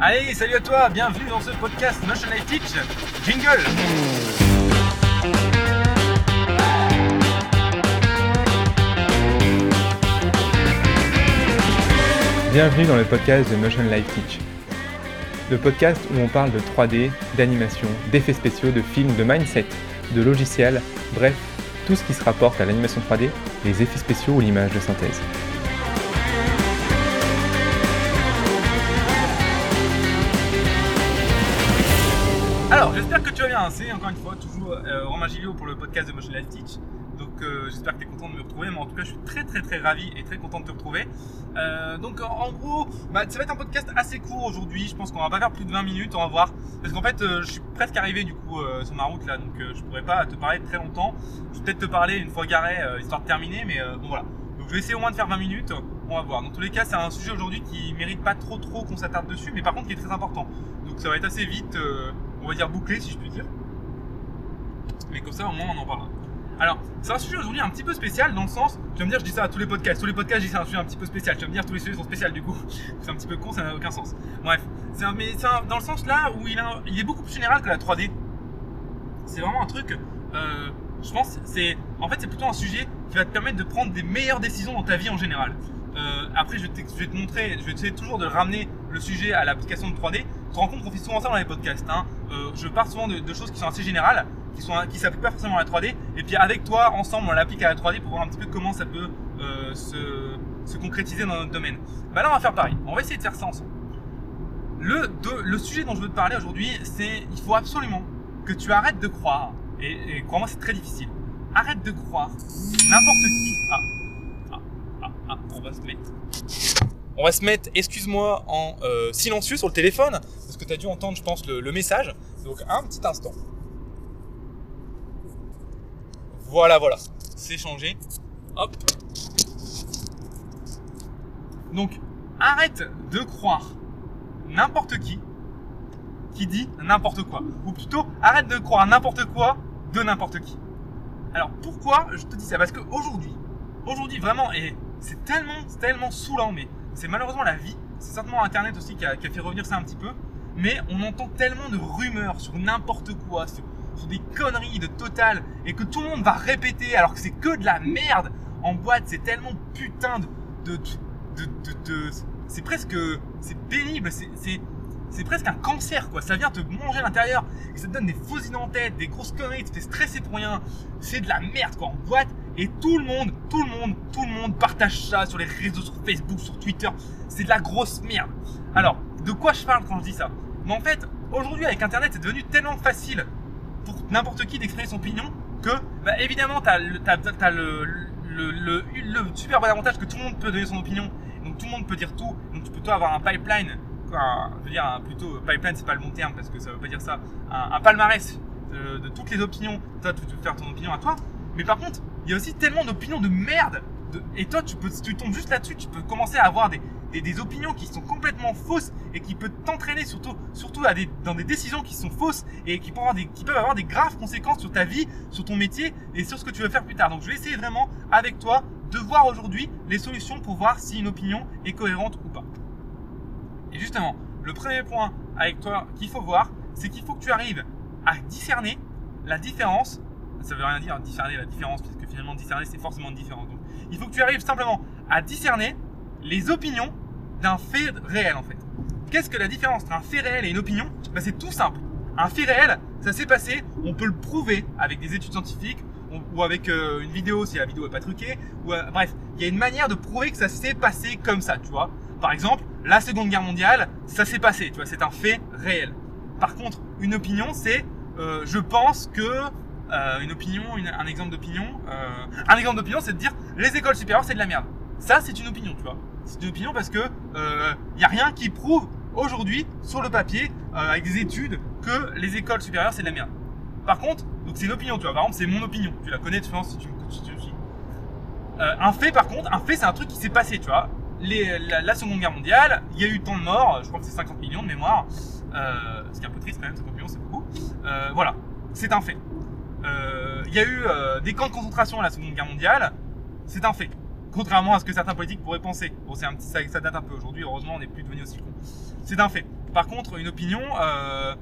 Allez, salut à toi, bienvenue dans ce podcast Notion Life Teach. Jingle Bienvenue dans le podcast de Notion Life Teach. Le podcast où on parle de 3D, d'animation, d'effets spéciaux, de films, de mindset, de logiciels, bref, tout ce qui se rapporte à l'animation 3D, les effets spéciaux ou l'image de synthèse. Alors, j'espère que tu vas bien. C'est encore une fois toujours euh, Romain Gillot pour le podcast de Motion Life Teach. Donc, euh, j'espère que tu es content de me retrouver. Mais en tout cas, je suis très, très, très ravi et très content de te retrouver. Euh, donc, en, gros, bah, ça va être un podcast assez court aujourd'hui. Je pense qu'on va pas faire plus de 20 minutes. On va voir. Parce qu'en fait, je suis presque arrivé du coup sur ma route là. Donc, je pourrais pas te parler très longtemps. Je vais peut-être te parler une fois garé, histoire de terminer. Mais bon, voilà. Donc, je vais essayer au moins de faire 20 minutes. On va voir. Dans tous les cas, c'est un sujet aujourd'hui qui mérite pas trop, trop qu'on s'attarde dessus. Mais par contre, qui est très important. Donc, ça va être assez vite. On va dire bouclé si je puis dire. Mais comme ça au moins on en parlera. Alors, c'est un sujet aujourd'hui un petit peu spécial dans le sens, tu vas me dire je dis ça à tous les podcasts, tous les podcasts je dis c'est un sujet un petit peu spécial, tu vas me dire tous les sujets sont spéciaux du coup, c'est un petit peu con, ça n'a aucun sens. Bref, c'est mais un- dans le sens là où il, est beaucoup plus général que la 3D. C'est vraiment un truc, euh, je pense, c'est en fait c'est plutôt un sujet qui va te permettre de prendre des meilleures décisions dans ta vie en général. Euh, après, je vais, je vais te montrer, je vais essayer toujours de ramener le sujet à l'application de 3D. Tu te rends compte qu'on fait souvent ça dans les podcasts. Hein. Euh, je pars souvent de, choses qui sont assez générales, qui sont qui s'appliquent pas forcément à la 3D. Et puis avec toi, ensemble, on l'applique à la 3D pour voir un petit peu comment ça peut euh, se, se concrétiser dans notre domaine. Bah là, on va faire pareil. On va essayer de faire ça ensemble. Le, de- le sujet dont je veux te parler aujourd'hui, c'est il faut absolument que tu arrêtes de croire. Et, et crois-moi, c'est très difficile. Arrête de croire n'importe qui. Ah, ah, ah, ah, on va se mettre. On va se mettre, excuse-moi, en euh, silencieux sur le téléphone, parce que tu as dû entendre, je pense, le, message. Donc, un petit instant. Voilà, voilà. C'est changé. Hop. Donc, arrête de croire n'importe qui qui dit n'importe quoi. Ou plutôt, arrête de croire n'importe quoi de n'importe qui. Alors, pourquoi je te dis ça? Parce qu'aujourd'hui, aujourd'hui vraiment, et c'est tellement, tellement saoulant, mais c'est malheureusement la vie. C'est certainement Internet aussi qui a, fait revenir ça un petit peu. Mais on entend tellement de rumeurs sur n'importe quoi, sur, des conneries de total, et que tout le monde va répéter alors que c'est que de la merde en boîte. C'est tellement putain de, de, de, de, c'est presque, c'est pénible. C'est, c'est, presque un cancer quoi. Ça vient te manger l'intérieur et ça te donne des fausses idées en tête, des grosses conneries, tu te fais stresser pour rien. C'est de la merde quoi en boîte. Et tout le monde, tout le monde, tout le monde partage ça sur les réseaux, sur Facebook, sur Twitter. C'est de la grosse merde. Alors, de quoi je parle quand je dis ça? Mais en fait, aujourd'hui avec Internet, c'est devenu tellement facile pour n'importe qui d'exprimer son opinion que, bah, évidemment, t'as, t'as le, super bon avantage que tout le monde peut donner son opinion. Donc tout le monde peut dire tout. Donc tu peux toi avoir un pipeline. Un, je veux dire, plutôt, pipeline, c'est pas le bon terme parce que ça veut pas dire ça. Un, un palmarès de, de toutes les opinions. Toi, tu peux faire ton opinion à toi. Mais par contre, il y a aussi tellement d'opinions de merde. de- et toi, tu, peux, si tu tombes juste là-dessus, tu peux commencer à avoir des, des, des opinions qui sont complètement fausses et qui peuvent t'entraîner surtout, surtout à des, dans des décisions qui sont fausses et qui peuvent, avoir des, qui peuvent avoir des graves conséquences sur ta vie, sur ton métier et sur ce que tu veux faire plus tard. Donc je vais essayer vraiment avec toi de voir aujourd'hui les solutions pour voir si une opinion est cohérente ou pas. Et justement, le premier point avec toi qu'il faut voir, c'est qu'il faut que tu arrives à discerner la différence. Ça veut rien dire discerner la différence, puisque finalement discerner c'est forcément une différence. Donc, il faut que tu arrives simplement à discerner les opinions d'un fait réel en fait. Qu'est-ce que la différence entre un fait réel et une opinion? Ben, C'est tout simple. Un fait réel, ça s'est passé, on peut le prouver avec des études scientifiques ou avec euh, une vidéo si la vidéo est pas truquée. Ou, euh, bref, il y a une manière de prouver que ça s'est passé comme ça, tu vois. Par exemple, la Seconde Guerre mondiale, ça s'est passé, tu vois, c'est un fait réel. Par contre, une opinion, c'est euh, je pense que euh, une opinion, un exemple d'opinion, euh, un exemple d'opinion, c'est de dire les écoles supérieures c'est de la merde. Ça, c'est une opinion, tu vois. C'est une opinion parce que il y a rien qui prouve aujourd'hui sur le papier euh, avec des études que les écoles supérieures c'est de la merde. Par contre, donc c'est une opinion, tu vois. Par exemple, c'est mon opinion. Tu la connais, tu penses, si tu me si. Euh, un fait, par contre, un fait, c'est un truc qui s'est passé, tu vois. Les, la, la Seconde Guerre mondiale, il y a eu tant de morts, je crois que c'est 50 millions de mémoire, euh, ce qui est un peu triste quand même, 50 millions, c'est beaucoup. Euh, voilà, c'est un fait. Euh, Il y a eu euh, des camps de concentration à la Seconde Guerre mondiale, c'est un fait. Contrairement à ce que certains politiques pourraient penser. Bon, c'est un petit, ça, date un peu aujourd'hui, heureusement, on n'est plus devenu aussi con. C'est un fait. Par contre, une opinion, euh,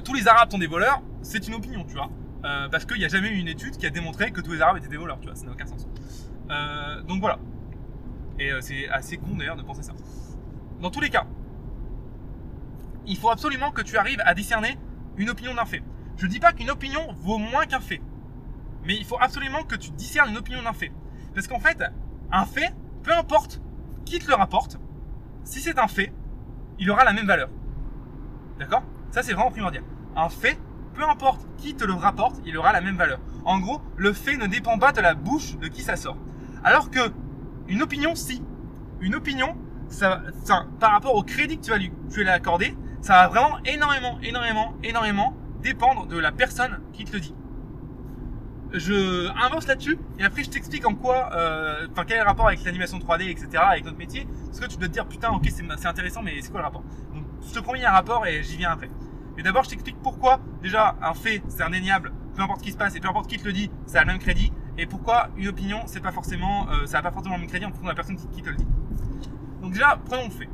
tous les Arabes sont des voleurs, c'est une opinion, tu vois. Euh, parce qu'il n'y a jamais eu une étude qui a démontré que tous les Arabes étaient des voleurs, tu vois, ça n'a aucun sens. Euh, donc voilà. Et euh, c'est assez con d'ailleurs de penser ça. Dans tous les cas, il faut absolument que tu arrives à discerner une opinion d'un fait. Je dis pas qu'une opinion vaut moins qu'un fait, mais il faut absolument que tu discernes une opinion d'un fait. Parce qu'en fait, un fait, peu importe qui te le rapporte, si c'est un fait, il aura la même valeur. D'accord? Ça, c'est vraiment primordial. Un fait, peu importe qui te le rapporte, il aura la même valeur. En gros, le fait ne dépend pas de la bouche de qui ça sort. Alors que une opinion, si. Une opinion, ça, ça- par rapport au crédit que tu vas lui, tu vas lui accorder, ça va vraiment énormément, énormément, énormément dépendre de la personne qui te le dit. Je avance là-dessus et après je t'explique en quoi, euh, enfin quel est le rapport avec l'animation 3D, etc., avec notre métier. Parce que tu dois te dire putain, ok, c'est intéressant, mais c'est quoi le rapport? Donc je te promets un rapport et j'y viens après. Mais d'abord je t'explique pourquoi déjà un fait c'est indéniable, peu importe qui se passe et peu importe qui te le dit, ça a le même crédit. Et pourquoi une opinion c'est pas forcément, euh, ça a pas forcément le même crédit en fonction de la personne qui, qui te le dit. Donc déjà prenons le fait.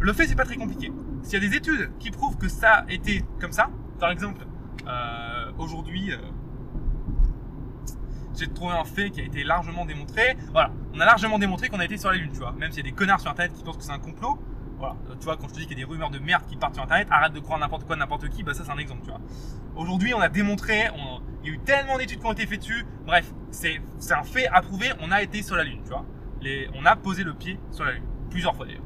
Le fait c'est pas très compliqué. S'il y a des études qui prouvent que ça a été comme ça, par exemple aujourd'hui. euh, j'ai trouvé un fait qui a été largement démontré. Voilà, on a largement démontré qu'on a été sur la Lune, tu vois. Même s'il y a des connards sur Internet qui pensent que c'est un complot. Voilà, Euh, tu vois, quand je te dis qu'il y a des rumeurs de merde qui partent sur Internet, arrête de croire n'importe quoi, n'importe qui, bah ça c'est un exemple, tu vois. Aujourd'hui, on a démontré, on- il y a eu tellement d'études qui ont été faites dessus. Bref, c'est un fait approuvé, on a été sur la Lune, tu vois. On a posé le pied sur la Lune, plusieurs fois d'ailleurs.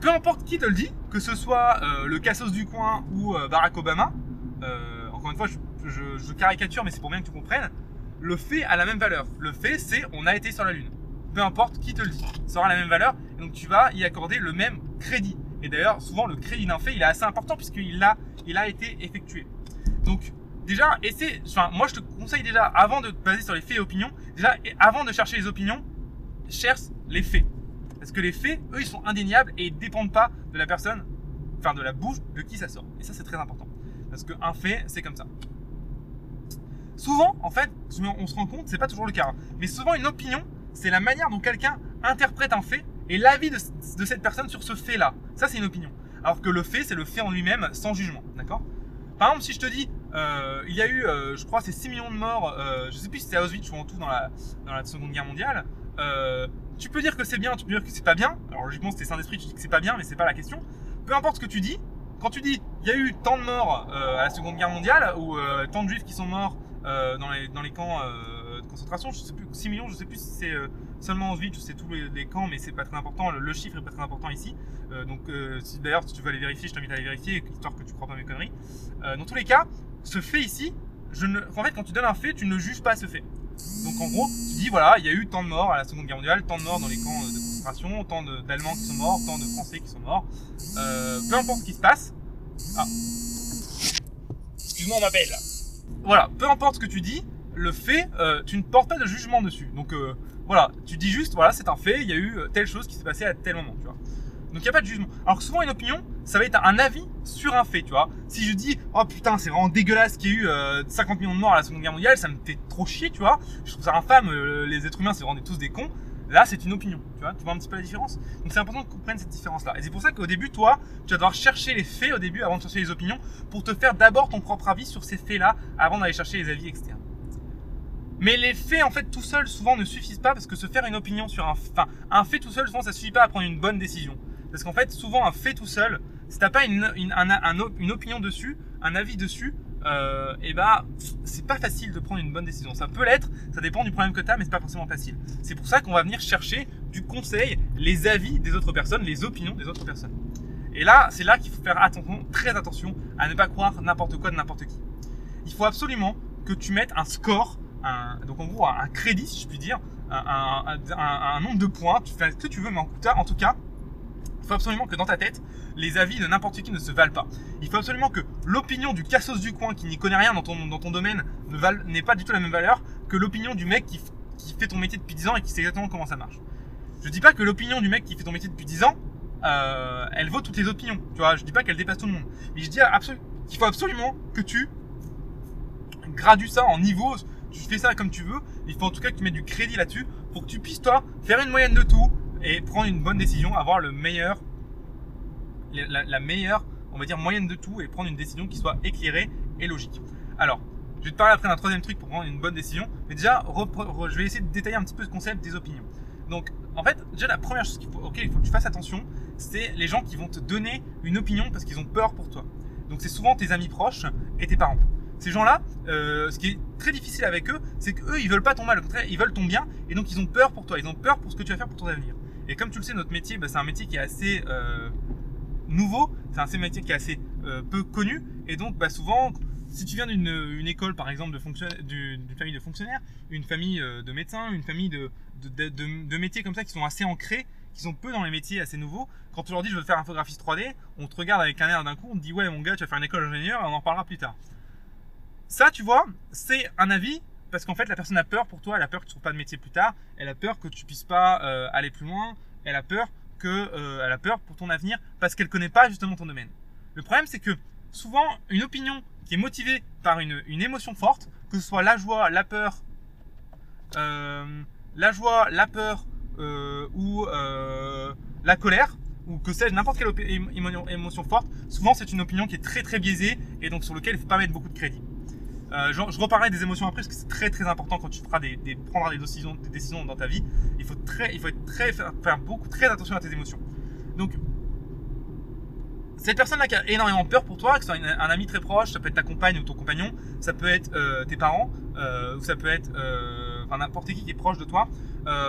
Peu importe qui te le dit, que ce soit euh, le Cassos du coin ou euh, Barack Obama, euh, encore une fois, je, caricature, mais c'est pour bien que tu comprennes, le fait a la même valeur. Le fait, c'est on a été sur la Lune. Peu importe qui te le dit, ça aura la même valeur, et donc tu vas y accorder le même crédit. Et d'ailleurs, souvent, le crédit d'un fait, il est assez important puisqu'il a, il a été effectué. Donc, déjà, essaie, enfin, moi je te conseille déjà, avant de te baser sur les faits et opinions, déjà, avant de chercher les opinions, cherche les faits. Parce que les faits, eux, ils sont indéniables et ils dépendent pas de la personne, enfin de la bouche de qui ça sort. Et ça, c'est très important. Parce qu'un fait, c'est comme ça. Souvent, en fait, on se rend compte, c'est pas toujours le cas, hein, mais souvent une opinion, c'est la manière dont quelqu'un interprète un fait et l'avis de, cette personne sur ce fait-là. Ça, c'est une opinion. Alors que le fait, c'est le fait en lui-même, sans jugement. D'accord? Par exemple, si je te dis, euh, il y a eu, euh, je crois, c'est 6 millions de morts, euh, je sais plus si c'était Auschwitz ou en tout dans la, dans la Seconde Guerre mondiale, euh, tu peux dire que c'est bien, tu peux dire que c'est pas bien. Alors logiquement, si t'es saint d'esprit, tu dis que c'est pas bien, mais c'est pas la question. Peu importe ce que tu dis, quand tu dis il y a eu tant de morts euh, à la Seconde Guerre mondiale ou euh, tant de juifs qui sont morts euh, dans, les, dans les camps euh, de concentration, je sais plus 6 millions, je sais plus si c'est euh, seulement Auschwitz ou c'est tous les, les camps, mais c'est pas très important. Le, chiffre est pas très important ici. Euh, donc si d'ailleurs si tu veux aller vérifier, je t'invite à aller vérifier, histoire que tu crois pas mes conneries. Dans tous les cas, ce fait ici, je ne, en fait, quand tu donnes un fait, tu ne juges pas ce fait. Donc en gros, tu dis voilà, il y a eu tant de morts à la Seconde Guerre mondiale, tant de morts dans les camps de concentration, tant d'Allemands qui sont morts, tant de Français qui sont morts. Euh, peu importe ce qui se passe. Ah. Excuse-moi, on m'appelle. Voilà, peu importe ce que tu dis, le fait, euh, tu ne portes pas de jugement dessus. Donc euh, voilà, tu dis juste voilà, c'est un fait, il y a eu telle chose qui s'est passée à tel moment, tu vois. Donc il n'y a pas de jugement. Alors souvent une opinion, ça va être un avis sur un fait, tu vois. Si je dis oh putain c'est vraiment dégueulasse qu'il y ait eu euh, 50 millions de morts à la Seconde Guerre mondiale, ça me fait trop chier, tu vois. Je trouve ça infâme, euh, les êtres humains c'est vraiment tous des cons. Là c'est une opinion, tu vois. Tu vois un petit peu la différence. Donc c'est important que tu comprennes cette différence là. Et c'est pour ça qu'au début toi, tu vas devoir chercher les faits au début avant de chercher les opinions pour te faire d'abord ton propre avis sur ces faits là avant d'aller chercher les avis externes. Mais les faits, en fait, tout seuls, souvent ne suffisent pas parce que se faire une opinion sur un, enfin, un fait tout seul, souvent, ça suffit pas à prendre une bonne décision. Parce qu'en fait, souvent, un fait tout seul, si t'as pas une, une, un- un op- une opinion dessus, un avis dessus, euh, et bah, c'est pas facile de prendre une bonne décision. Ça peut l'être, ça dépend du problème que t'as, mais c'est pas forcément facile. C'est pour ça qu'on va venir chercher du conseil, les avis des autres personnes, les opinions des autres personnes. Et là, c'est là qu'il faut faire attention, très attention à ne pas croire n'importe quoi de n'importe qui. Il faut absolument que tu mettes un score, donc en gros un, crédit si je puis dire, un, nombre de points, tu fais ce que tu veux, mais en tout cas, faut absolument que dans ta tête, les avis de n'importe qui ne se valent pas. Il faut absolument que l'opinion du cassos du coin qui n'y connaît rien dans ton, dans ton domaine ne val- n'ait pas du tout la même valeur que l'opinion du mec qui, qui fait ton métier depuis 10 ans et qui sait exactement comment ça marche. Je dis pas que l'opinion du mec qui fait ton métier depuis 10 ans, euh, elle vaut toutes les opinions. Tu vois, je dis pas qu'elle dépasse tout le monde. Mais je dis qu'il faut absolument que tu gradues ça en niveau. tu fais ça comme tu veux. Il faut en tout cas que tu mettes du crédit là-dessus pour que tu puisses, toi, faire une moyenne de tout et prendre une bonne décision, avoir le meilleur, la, meilleure, on va dire, moyenne de tout et prendre une décision qui soit éclairée et logique. Alors, je vais te parler après d'un troisième truc pour prendre une bonne décision. Mais déjà, je vais essayer de détailler un petit peu ce concept des opinions. Donc, en fait, déjà, la première chose auquel il faut que tu fasses attention, c'est les gens qui vont te donner une opinion parce qu'ils ont peur pour toi. Donc, c'est souvent tes amis proches et tes parents. Ces gens-là, euh, ce qui est très difficile avec eux, c'est qu'eux, ils veulent pas ton mal, au contraire, ils veulent ton bien, et donc ils ont peur pour toi, ils ont peur pour ce que tu vas faire pour ton avenir. Et comme tu le sais, notre métier, bah, c'est un métier qui est assez euh, nouveau, c'est un métier qui est assez euh, peu connu, et donc bah, souvent, si tu viens d'une école, par exemple, d'une famille de fonctionnaires, une famille de médecins, une famille de, métiers comme ça qui sont assez ancrés, qui sont peu dans les métiers assez nouveaux, quand tu leur dis je veux faire infographiste 3D, on te regarde avec un air d'un coup, on te dit ouais mon gars, tu vas faire une école d'ingénieur on en parlera plus tard. Ça, tu vois, c'est un avis parce qu'en fait, la personne a peur pour toi, elle a peur que tu trouves pas de métier plus tard, elle a peur que tu puisses pas euh, aller plus loin, elle a peur que, euh, elle a peur pour ton avenir parce qu'elle connaît pas justement ton domaine. Le problème, c'est que souvent, une opinion qui est motivée par une, émotion forte, que ce soit la joie, la peur, euh, la joie, la peur ou la colère, ou que sais-je, n'importe quelle émotion forte, souvent c'est une opinion qui est très très biaisée et donc sur laquelle il faut pas mettre beaucoup de crédit. Euh, je, reparlerai des émotions après parce que c'est très très important quand tu feras des, prendras des décisions, dans ta vie. Il faut, très, il faut être très, faire, beaucoup, très attention à tes émotions. Donc, cette personne-là qui a énormément peur pour toi, que ce soit un, ami très proche, ça peut être ta compagne ou ton compagnon, ça peut être euh, tes parents, euh, ou ça peut être n'importe qui qui est proche de toi.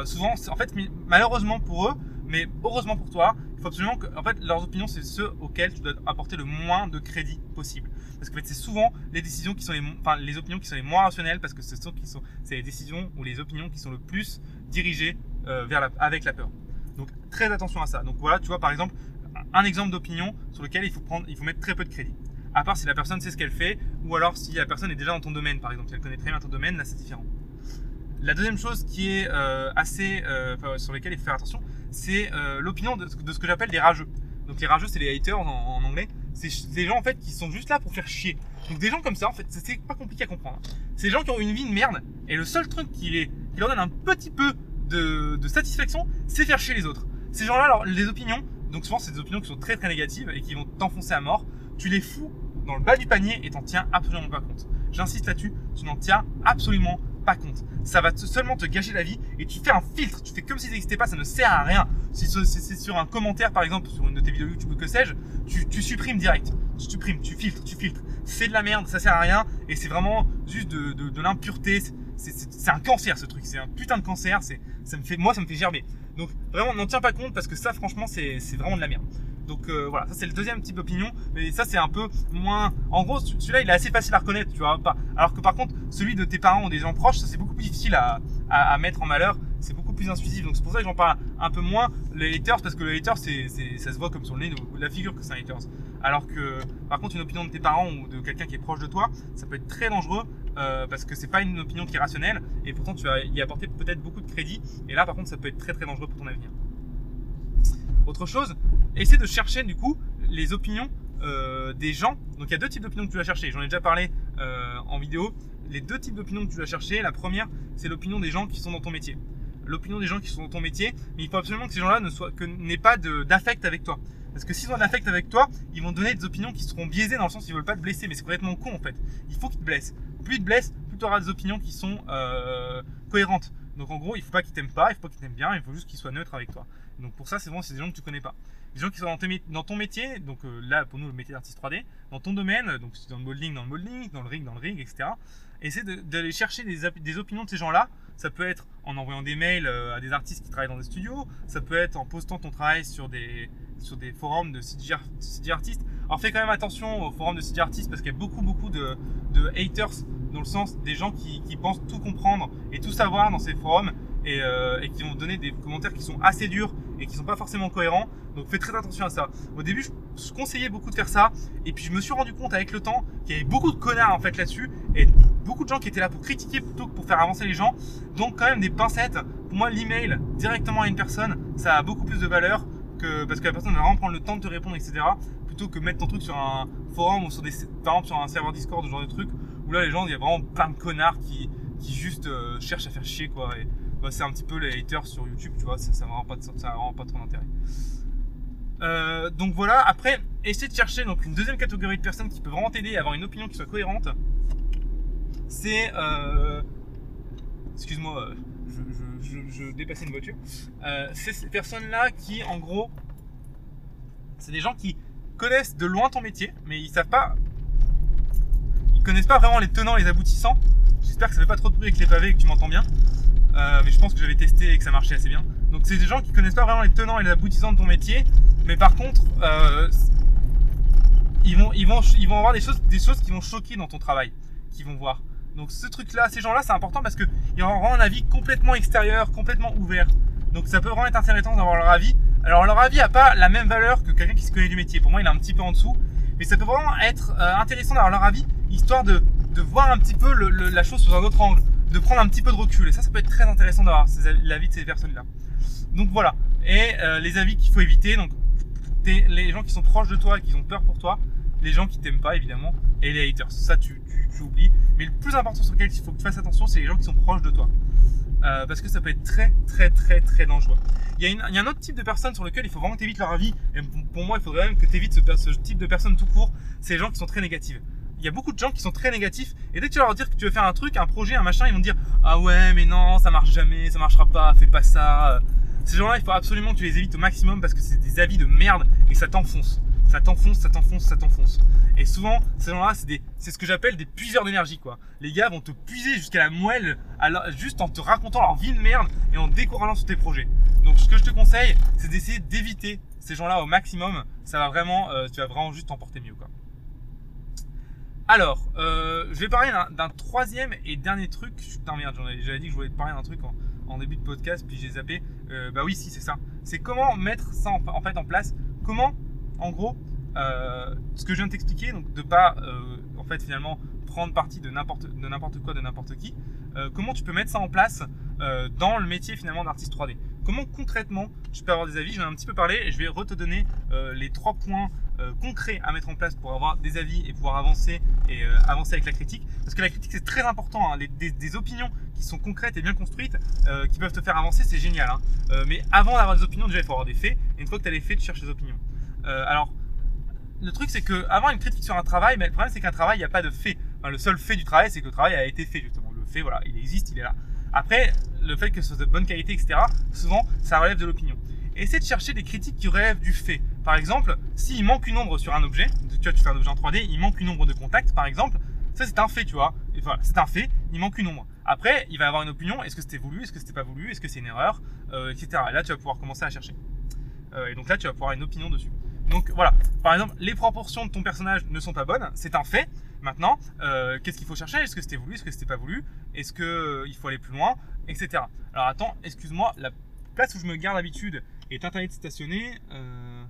souvent, en fait, malheureusement pour eux, mais heureusement pour toi, il faut absolument que, en fait, leurs opinions, c'est ceux auxquels tu dois apporter le moins de crédit possible. Parce que fait, c'est souvent les décisions qui sont les, enfin, les opinions qui sont les moins rationnelles, parce que ce sont, qui sont, c'est les décisions ou les opinions qui sont le plus dirigées euh, vers la, avec la peur. Donc, très attention à ça. Donc voilà, tu vois, par exemple, un exemple d'opinion sur lequel il faut prendre, il faut mettre très peu de crédit. À part si la personne sait ce qu'elle fait, ou alors si la personne est déjà dans ton domaine, par exemple, si elle connaît très bien ton domaine, là c'est différent. La deuxième chose qui est euh, assez, euh, sur laquelle il faut faire attention, c'est euh, l'opinion de, ce que j'appelle des rageux. Donc les rageux, c'est les haters en, anglais. C'est des gens en fait qui sont juste là pour faire chier. Donc des gens comme ça, en fait, c'est pas compliqué à comprendre. C'est des gens qui ont une vie de merde et le seul truc qui, les, qui leur donne un petit peu de, satisfaction, c'est faire chier les autres. Ces gens-là, alors les opinions, donc souvent c'est des opinions qui sont très très négatives et qui vont t'enfoncer à mort. Tu les fous dans le bas du panier et t'en tiens absolument pas compte. J'insiste là-dessus, tu n'en tiens absolument compte. Ça va seulement te gâcher la vie et tu fais un filtre. Tu fais comme si ça n'existait pas, ça ne sert à rien. Si c'est sur un commentaire, par exemple, sur une de tes vidéos YouTube ou que sais-je, tu, supprimes direct. Tu supprimes, tu filtres, tu filtres. C'est de la merde, ça sert à rien et c'est vraiment juste de, de, l'impureté. C'est un cancer ce truc, c'est un putain de cancer. Ça me fait, moi, ça me fait gerber. Donc vraiment, n'en tiens pas compte parce que ça, franchement, c'est vraiment de la merde. Donc euh, voilà, ça c'est le deuxième type d'opinion, mais ça c'est un peu moins. En gros, celui-là il est assez facile à reconnaître, tu vois. Alors que par contre, celui de tes parents ou des gens proches, ça c'est beaucoup plus difficile à, mettre en malheur. C'est beaucoup plus intuitif. Donc c'est pour ça que j'en parle un peu moins. Les haters, parce que le hater, c'est, ça se voit comme sur le nez la figure que c'est un haters. Alors que par contre, une opinion de tes parents ou de quelqu'un qui est proche de toi, ça peut être très dangereux euh, parce que c'est pas une opinion qui est rationnelle et pourtant tu vas y apporter peut-être beaucoup de crédit. Et là, par contre, ça peut être très très dangereux pour ton avenir. Autre chose, essaie de chercher du coup les opinions euh, des gens. Donc il y a deux types d'opinions que tu vas chercher. J'en ai déjà parlé euh, en vidéo. Les deux types d'opinions que tu vas chercher, la première, c'est l'opinion des gens qui sont dans ton métier. L'opinion des gens qui sont dans ton métier, mais il faut absolument que ces gens-là ne soient, que n'aient pas d'affect avec toi. Parce que s'ils ont un affect avec toi, ils vont donner des opinions qui seront biaisées dans le sens qu'ils veulent pas te blesser, mais c'est complètement con en fait. Il faut qu'ils te blessent. Plus ils te blessent, plus tu auras des opinions qui sont euh, cohérentes. Donc en gros, il faut pas qu'ils t'aiment pas, il faut pas qu'ils t'aiment bien, il faut juste qu'ils soient neutres avec toi. Donc pour ça, c'est bon, c'est des gens que tu connais pas. Des gens qui sont dans, ton métier, donc euh, là pour nous le métier d'artiste 3D, dans ton domaine, donc dans le modeling, dans le modeling, dans le rig, dans le rig, etc. Essaie d'aller chercher des, opinions de ces gens-là. Ça peut être en envoyant des mails euh, à des artistes qui travaillent dans des studios, ça peut être en postant ton travail sur des, sur des forums de CG, artistes. Alors fais quand même attention aux forums de CG artistes parce qu'il y a beaucoup beaucoup de, haters dans le sens des gens qui pensent tout comprendre et tout savoir dans ces forums euh, et, qui vont donner des commentaires qui sont assez durs et qui sont pas forcément cohérents. Donc fais très attention à ça. Au début, je, conseillais beaucoup de faire ça et puis je me suis rendu compte avec le temps qu'il y avait beaucoup de connards en fait là-dessus et beaucoup de gens qui étaient là pour critiquer plutôt que pour faire avancer les gens. Donc quand même des pincettes. Pour moi, l'email directement à une personne, ça a beaucoup plus de valeur que parce que la personne va vraiment prendre le temps de te répondre, etc. Plutôt que mettre ton truc sur un forum ou sur des, par exemple sur un serveur Discord, ce genre de truc où là les gens, il y a vraiment plein de connards qui qui juste euh, cherchent à faire chier quoi. C'est un petit peu les haters sur YouTube, tu vois, ça n'a vraiment, pas trop d'intérêt. Euh, donc voilà, après, essayer de chercher donc, une deuxième catégorie de personnes qui peut vraiment t'aider à avoir une opinion qui soit cohérente. C'est. euh, Excuse-moi, euh, je, dépassais une voiture. C'est ces personnes-là qui, en gros, c'est des gens qui connaissent de loin ton métier, mais ils savent pas. Ils connaissent pas vraiment les tenants les aboutissants. J'espère que ça fait pas trop de bruit avec les pavés et que tu m'entends bien. Euh, mais je pense que j'avais testé et que ça marchait assez bien. Donc c'est des gens qui connaissent pas vraiment les tenants et les aboutissants de ton métier, mais par contre, euh, ils, vont, ils, vont, ils vont avoir des choses, des choses qui vont choquer dans ton travail, qu'ils vont voir. Donc ce truc-là, ces gens-là, c'est important parce qu'ils auront un avis complètement extérieur, complètement ouvert. Donc ça peut vraiment être intéressant d'avoir leur avis. Alors leur avis n'a pas la même valeur que quelqu'un qui se connaît du métier. Pour moi, il est un petit peu en dessous. Mais ça peut vraiment être euh, intéressant d'avoir leur avis, histoire de, de voir un petit peu la chose sous un autre angle, de prendre un petit peu de recul. Et ça, ça peut être très intéressant d'avoir l'avis de ces personnes-là. Donc voilà. Et euh, les avis qu'il faut éviter, donc les gens qui sont proches de toi et qui ont peur pour toi, les gens qui t'aiment pas évidemment, et les haters. Ça, tu, tu, tu oublies. Mais le plus important sur lequel il faut que tu fasses attention, c'est les gens qui sont proches de toi. Euh, parce que ça peut être très, très, très, très dangereux. Il y, a une- il y a un autre type de personnes sur lequel il faut vraiment évites leur avis. Et pour- pour moi, il faudrait même que tu évites ce, ce type de personnes tout court. C'est les gens qui sont très négatives. Il y a beaucoup de gens qui sont très négatifs. Et dès que tu vas leur dire que tu veux faire un truc, un projet, un machin, ils vont te dire Ah ouais, mais non, ça marche jamais, ça marchera pas, fais pas ça. Ces gens-là, il faut absolument que tu les évites au maximum parce que c'est des avis de merde et ça t'enfonce. Ça t'enfonce, ça t'enfonce, ça t'enfonce. Et souvent, ces gens-là, c'est c'est ce que j'appelle des puiseurs d'énergie, quoi. Les gars vont te puiser jusqu'à la moelle, alors- juste en te racontant leur vie de merde et en décourageant sur tes projets. Donc, ce que je te conseille, c'est d'essayer d'éviter ces gens-là au maximum. Ça va vraiment, euh, tu vas vraiment juste t'en porter mieux, quoi. Alors, euh, je vais parler d'un- troisième et dernier truc. Putain merde, j'avais dit que je voulais te parler d'un truc en, début de podcast, puis j'ai zappé. Euh, bah oui, si, c'est ça. C'est comment mettre ça en, fait en place. Comment, en gros, euh, ce que je viens de t'expliquer, donc de pas, en fait, finalement, prendre parti de n'importe quoi, de n'importe qui. comment tu peux mettre ça en place dans le métier finalement d'artiste 3D Comment concrètement tu peux avoir des avis? J'en ai un petit peu parlé et je vais re te donner les trois points euh, concrets à mettre en place pour avoir des avis et pouvoir avancer et euh, avancer avec la critique. Parce que la critique c'est très important. hein. Les- des, opinions qui sont concrètes et bien construites, euh, qui peuvent te faire avancer, c'est génial. hein. Euh, mais avant d'avoir des opinions, déjà il faut avoir des faits. Et une fois que tu as les faits, tu cherches les opinions. Alors le truc c'est que avoir une critique sur un travail, mais le problème c'est qu'un travail, il n'y a pas de fait. Le seul fait du travail, c'est que le travail a été fait justement. Le fait, voilà, il existe, il est là. Après, le fait que ce soit de bonne qualité, etc., souvent, ça relève de l'opinion. Essaie de chercher des critiques qui relèvent du fait. Par exemple, s'il manque une ombre sur un objet, tu vois, tu fais un objet en 3D, il manque une ombre de contact, par exemple, ça c'est un fait, tu vois. C'est un fait, il manque une ombre. Après, il va avoir une opinion, est-ce que c'était voulu, est-ce que c'était pas voulu, est-ce que c'est une erreur, euh, etc. Et là, tu vas pouvoir commencer à chercher. Euh, et donc là, tu vas pouvoir avoir une opinion dessus. Donc voilà, par exemple, les proportions de ton personnage ne sont pas bonnes, c'est un fait. Maintenant, euh, qu'est-ce qu'il faut chercher? Est-ce que c'était voulu Est-ce que c'était pas voulu? Est-ce qu'il faut aller plus loin Etc. Alors attends, excuse-moi, la place où je me garde d'habitude est interdite de stationner. euh,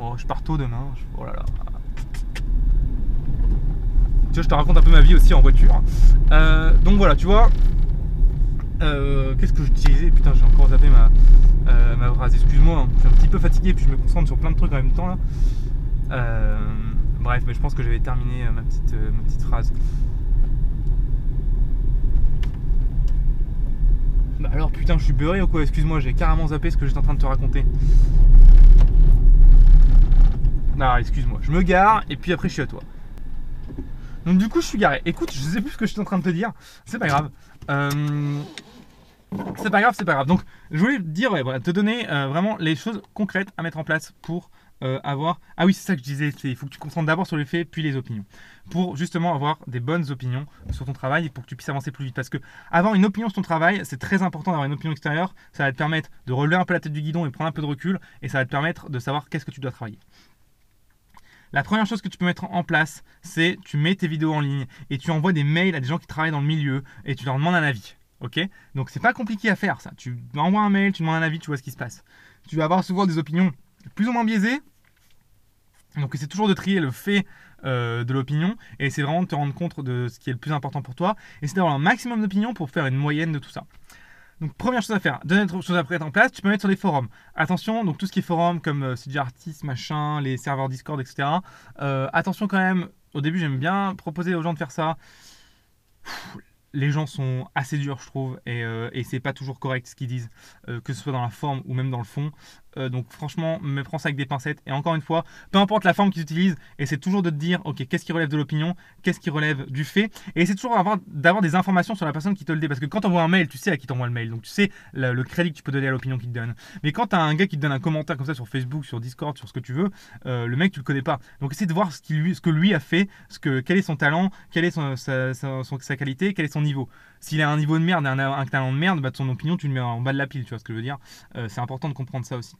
Oh, je pars tôt demain. Oh là là. Tu vois, je te raconte un peu ma vie aussi en voiture. Euh, donc voilà, tu vois. Euh, Qu'est-ce que je disais Putain, j'ai encore zappé ma, euh, ma phrase. Excuse-moi, hein, je suis un petit peu fatigué, puis je me concentre sur plein de trucs en même temps là. Bref, mais je pense que j'avais terminé ma petite, ma petite phrase. Bah alors putain, je suis beurré ou quoi? Excuse-moi, j'ai carrément zappé ce que j'étais en train de te raconter. Non, excuse-moi, je me gare et puis après je suis à toi. Donc du coup, je suis garé. Écoute, je sais plus ce que je suis en train de te dire. C'est pas grave. Euh, C'est pas grave, c'est pas grave. Donc, je voulais te dire, donner euh, vraiment les choses concrètes à mettre en place pour euh, avoir. Ah oui, c'est ça que je disais. Il faut que tu concentres d'abord sur les faits, puis les opinions, pour justement avoir des bonnes opinions sur ton travail et pour que tu puisses avancer plus vite. Parce que avoir une opinion sur ton travail, c'est très important d'avoir une opinion extérieure. Ça va te permettre de relever un peu la tête du guidon et prendre un peu de recul, et ça va te permettre de savoir qu'est-ce que tu dois travailler. La première chose que tu peux mettre en place, c'est tu mets tes vidéos en ligne et tu envoies des mails à des gens qui travaillent dans le milieu et tu leur demandes un avis. Ok? Donc c'est pas compliqué à faire ça. Tu envoies un mail, tu demandes un avis, tu vois ce qui se passe. Tu vas avoir souvent des opinions plus ou moins biaisées. Donc c'est toujours de trier le fait euh, de l'opinion et c'est vraiment de te rendre compte de ce qui est le plus important pour toi et c'est d'avoir un maximum d'opinions pour faire une moyenne de tout ça. Donc première chose à faire, donner autre chose à mettre en place, tu peux mettre sur des forums. Attention, donc tout ce qui est forum comme euh, CG Artist, machin, les serveurs Discord, etc. Euh, attention quand même, au début j'aime bien proposer aux gens de faire ça. les gens sont assez durs, je trouve, et, euh, et c'est pas toujours correct ce qu'ils disent, euh, que ce soit dans la forme ou même dans le fond. Euh, donc franchement, me prends ça avec des pincettes. Et encore une fois, peu importe la forme qu'ils utilisent, c'est toujours de te dire, ok, qu'est-ce qui relève de l'opinion, qu'est-ce qui relève du fait. Et c'est toujours d'avoir des informations sur la personne qui te le dit. Parce que quand tu envoies un mail, tu sais à qui t'envoie le mail. Donc tu sais le, crédit que tu peux donner à l'opinion qu'il te donne. Mais quand tu as un gars qui te donne un commentaire comme ça sur Facebook, sur Discord, sur ce que tu veux, euh, le mec, tu le connais pas. Donc essaie de voir ce, que lui a fait, quel est son talent, quelle est sa, qualité, quel est son niveau. S'il a un niveau de merde et un, talent de merde, bah, son opinion, tu le mets en bas de la pile. Tu vois ce que je veux dire euh, C'est important de comprendre ça aussi.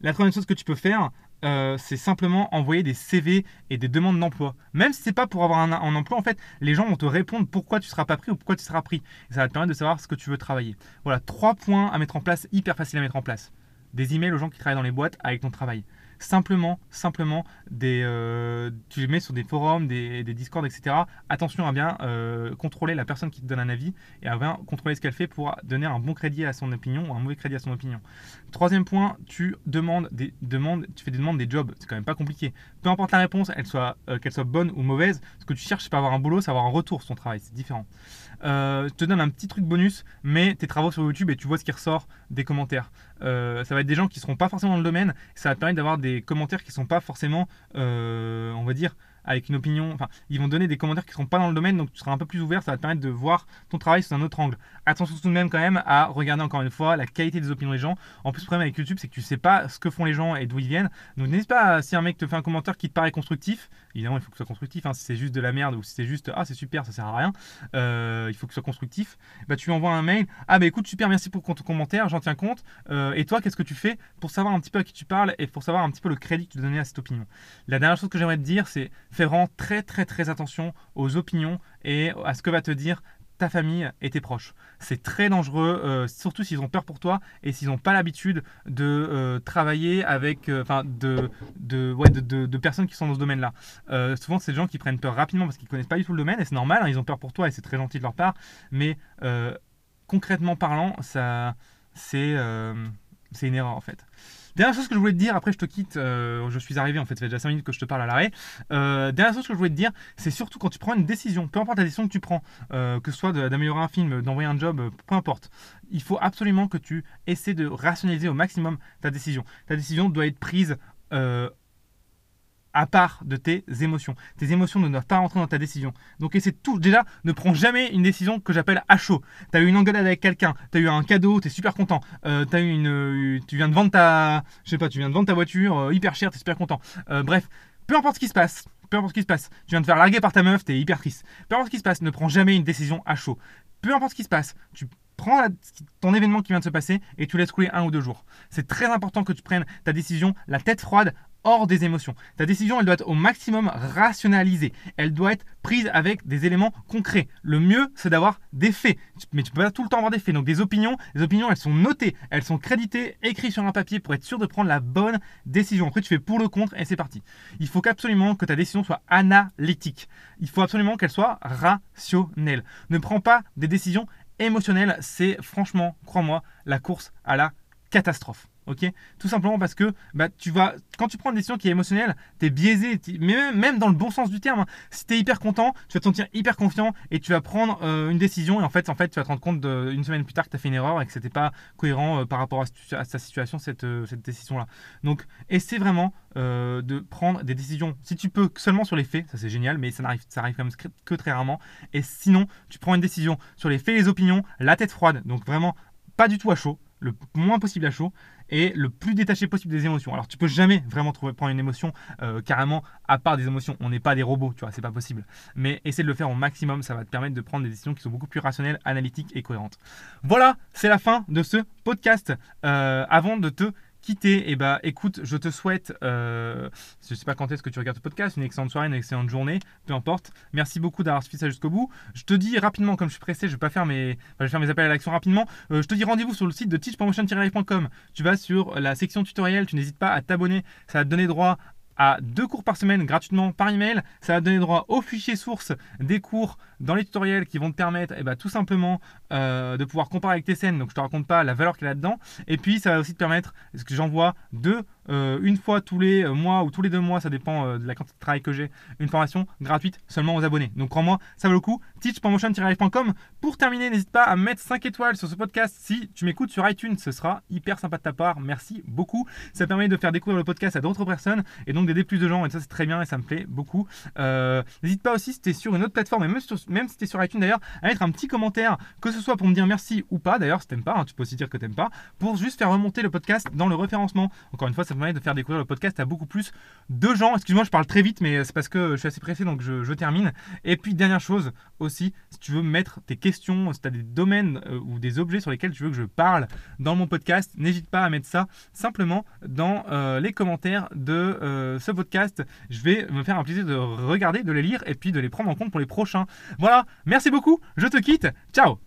La troisième chose que tu peux faire, euh, c'est simplement envoyer des CV et des demandes d'emploi. Même si c'est pas pour avoir un, emploi, en fait, les gens vont te répondre pourquoi tu seras pas pris ou pourquoi tu seras pris. Et ça va te permettre de savoir ce que tu veux travailler. Voilà, trois points à mettre en place, hyper facile à mettre en place. Des emails aux gens qui travaillent dans les boîtes avec ton travail simplement, simplement, des, euh, tu les mets sur des forums, des, des Discord, etc. Attention à bien euh, contrôler la personne qui te donne un avis et à bien contrôler ce qu'elle fait pour donner un bon crédit à son opinion ou un mauvais crédit à son opinion. Troisième point, tu demandes des demandes, tu fais des demandes des jobs. C'est quand même pas compliqué. Peu importe la réponse, elle soit, euh, qu'elle soit bonne ou mauvaise, ce que tu cherches, c'est pas avoir un boulot, c'est avoir un retour sur ton travail. C'est différent. Je te donne un petit truc bonus, mais tes travaux sur YouTube et tu vois ce qui ressort des commentaires. ça va être des gens qui seront pas forcément dans le domaine. Ça va te permettre d'avoir des commentaires qui sont pas forcément, euh, on va dire, avec une opinion. Enfin, ils vont donner des commentaires qui ne seront pas dans le domaine, donc tu seras un peu plus ouvert, ça va te permettre de voir ton travail sous un autre angle. Attention tout de même quand même à regarder encore une fois la qualité des opinions des gens. En plus, le problème avec YouTube, c'est que tu sais pas ce que font les gens et d'où ils viennent. Donc n'hésite pas, si un mec te fait un commentaire qui te paraît constructif, évidemment il faut que ce soit constructif, hein, si c'est juste de la merde ou si c'est juste ah c'est super, ça sert à rien, euh, il faut que ce soit constructif. Bah tu lui envoies un mail, ah bah écoute super, merci pour ton commentaire, j'en tiens compte. Euh, et toi, qu'est-ce que tu fais pour savoir un petit peu à qui tu parles et pour savoir un petit peu le crédit que tu donnes à cette opinion? La dernière chose que j'aimerais te dire, c'est fais vraiment très très très attention aux opinions et à ce que va te dire ta famille et tes proches. C'est très dangereux, euh, surtout s'ils ont peur pour toi et s'ils n'ont pas l'habitude de euh, travailler avec, euh, de, de, personnes qui sont dans ce domaine-là. souvent, c'est des gens qui prennent peur rapidement parce qu'ils connaissent pas du tout le domaine et c'est normal, hein, ils ont peur pour toi et c'est très gentil de leur part, mais concrètement parlant, ça, c'est, c'est une erreur en fait. Dernière chose que je voulais te dire, après je te quitte, euh, je suis arrivé en fait, ça fait déjà 5 minutes que je te parle à l'arrêt. Euh, dernière chose que je voulais te dire, c'est surtout quand tu prends une décision, peu importe la décision que tu prends, euh, que ce soit d'améliorer un film, d'envoyer un job, peu importe, il faut absolument que tu essaies de rationaliser au maximum ta décision. Ta décision doit être prise à part de tes émotions. Tes émotions ne doivent pas rentrer dans ta décision. Donc essaie tout. Déjà, ne prends jamais une décision que j'appelle à chaud. Tu as eu une engueulade avec quelqu'un, tu as eu un cadeau, tu es super content. Euh, eu une, euh, tu viens de vendre ta, je sais pas, tu viens de vendre ta voiture euh, hyper chère, tu es super content. Euh, bref, peu importe ce qui se passe, peu importe ce qui se passe, tu viens de faire larguer par ta meuf, tu es hyper triste. Peu importe ce qui se passe, ne prends jamais une décision à chaud. Peu importe ce qui se passe, tu prends ton événement qui vient de se passer et tu laisses couler un ou deux jours. C'est très important que tu prennes ta décision la tête froide, hors des émotions. Ta décision, elle doit être au maximum rationalisée. Elle doit être prise avec des éléments concrets. Le mieux, c'est d'avoir des faits. Mais tu peux pas tout le temps avoir des faits. Donc des opinions, les opinions, elles sont notées, elles sont créditées, écrites sur un papier pour être sûr de prendre la bonne décision. Après, tu fais pour le contre et c'est parti. Il faut absolument que ta décision soit analytique. Il faut absolument qu'elle soit rationnelle. Ne prends pas des décisions émotionnelles. C'est franchement, crois-moi, la course à la catastrophe ok? Tout simplement parce que bah, tu vas, quand tu prends une décision qui est émotionnelle, tu es biaisé, mais même, dans le bon sens du terme. Hein. Si tu es hyper content, tu vas te sentir hyper confiant et tu vas prendre euh, une décision et en fait, en fait, tu vas te rendre compte une semaine plus tard que tu as fait une erreur et que c'était pas cohérent euh, par rapport à, ta situation, cette, euh, cette décision-là. Donc, essaie vraiment de prendre des décisions, si tu peux, seulement sur les faits, ça c'est génial, mais ça n'arrive ça arrive quand même que très rarement. Et sinon, tu prends une décision sur les faits les opinions, la tête froide, donc vraiment pas du tout à chaud, le moins possible à chaud et le plus détaché possible des émotions. Alors tu peux jamais vraiment prendre une émotion euh, carrément à part des émotions. On n'est pas des robots, tu vois, c'est pas possible. Mais essaie de le faire au maximum, ça va te permettre de prendre des décisions qui sont beaucoup plus rationnelles, analytiques et cohérentes. Voilà, c'est la fin de ce podcast. Euh, avant de te et eh bah écoute, je te souhaite, euh, je sais pas quand est-ce que tu regardes ce podcast, une excellente soirée, une excellente journée, peu importe. Merci beaucoup d'avoir suivi ça jusqu'au bout. Je te dis rapidement, comme je suis pressé, je vais pas faire mes, je vais faire mes appels à l'action rapidement. Euh, je te dis rendez-vous sur le site de teachpromotion-live.com. Tu vas sur la section tutoriel, tu n'hésites pas à t'abonner, ça va te donner droit à deux cours par semaine gratuitement par email. Ça va donner droit aux fichiers sources des cours dans les tutoriels qui vont te permettre eh ben, tout simplement euh, de pouvoir comparer avec tes scènes. Donc je te raconte pas la valeur qu'il y a là-dedans. Et puis ça va aussi te permettre, ce que j'envoie deux euh, une fois tous les euh, mois ou tous les deux mois, ça dépend de la quantité de travail que j'ai, une formation gratuite seulement aux abonnés. Donc crois-moi, ça vaut le coup. teachpromotion-live.com. Pour terminer, n'hésite pas à mettre 5 étoiles sur ce podcast si tu m'écoutes sur iTunes. Ce sera hyper sympa de ta part. Merci beaucoup. Ça permet de faire découvrir le podcast à d'autres personnes et donc d'aider plus de gens. Et ça, c'est très bien et ça me plaît beaucoup. N'hésite pas aussi si tu es sur une autre plateforme, et même, même si tu es sur iTunes d'ailleurs, à mettre un petit commentaire, que ce soit pour me dire merci ou pas, d'ailleurs, si t'aimes pas, hein, tu peux aussi dire que t'aimes pas, pour juste faire remonter le podcast dans le référencement. Encore une fois, ça de faire découvrir le podcast à beaucoup plus de gens. Excuse-moi, je parle très vite, mais c'est parce que je suis assez pressé, donc je, termine. Et puis, dernière chose aussi, si tu veux mettre tes questions, si tu as des domaines euh, ou des objets sur lesquels tu veux que je parle dans mon podcast, n'hésite pas à mettre ça simplement dans euh, les commentaires de euh, ce podcast. Je vais me faire un plaisir de regarder, de les lire et puis de les prendre en compte pour les prochains. Voilà, merci beaucoup, je te quitte, ciao